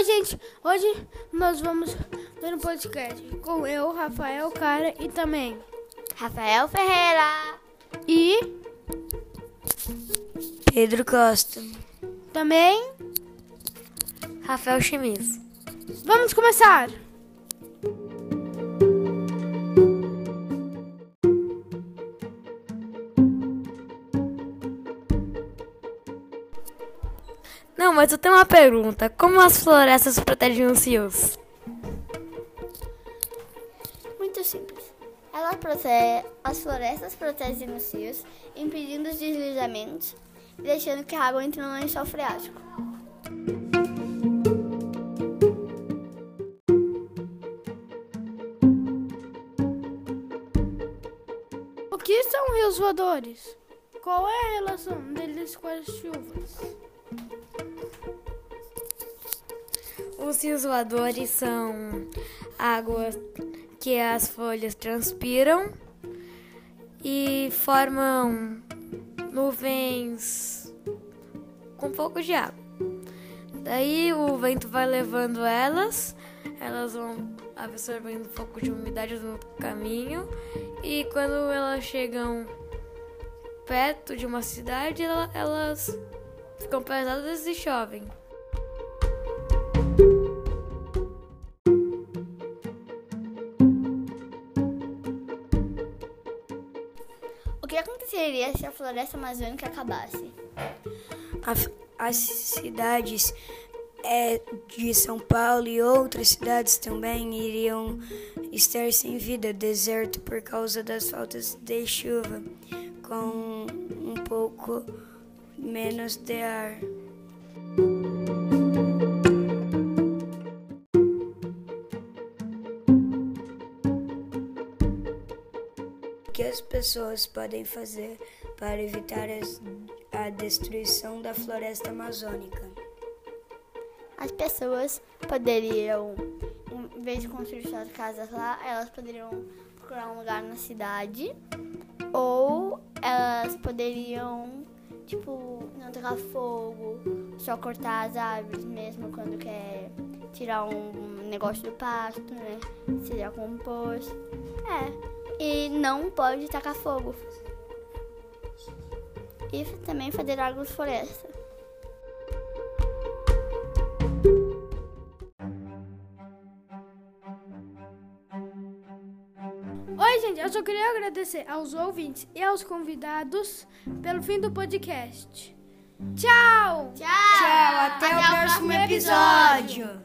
Oi, gente. Hoje nós vamos ver um podcast com eu, Rafael Cara e também Rafael Ferreira e Pedro Costa. também Rafael Chemis. vamos começar. Não, mas eu tenho uma pergunta. Como as florestas protegem os rios? Muito simples. Ela protege, as florestas protegem os rios, impedindo os deslizamentos e deixando que a água entre no lençol freático. O que são rios voadores? Qual é a relação deles com as chuvas? Os rios voadores são águas que as folhas transpiram e formam nuvens com um pouco de água. Daí o vento vai levando elas, elas vão absorvendo um pouco de umidade no caminho e quando elas chegam perto de uma cidade, ela- elas ficam pesadas e chovem. Que aconteceria se a floresta amazônica acabasse? A- as cidades é, de São Paulo e outras cidades também iriam estar sem vida, deserto por causa das faltas de chuva, com um pouco menos de ar. Que as pessoas podem fazer para evitar a destruição da floresta amazônica? As pessoas poderiam, em vez de construir suas casas lá, elas poderiam procurar um lugar na cidade. Ou elas poderiam, tipo, não tacar fogo, só cortar as árvores mesmo quando quer tirar um negócio do pasto, né? Seria composto. É. E não pode tacar fogo. E também fazer agrofloresta. Oi, gente. Eu só queria agradecer aos ouvintes e aos convidados pelo fim do podcast. Tchau! Tchau! Até, o próximo episódio.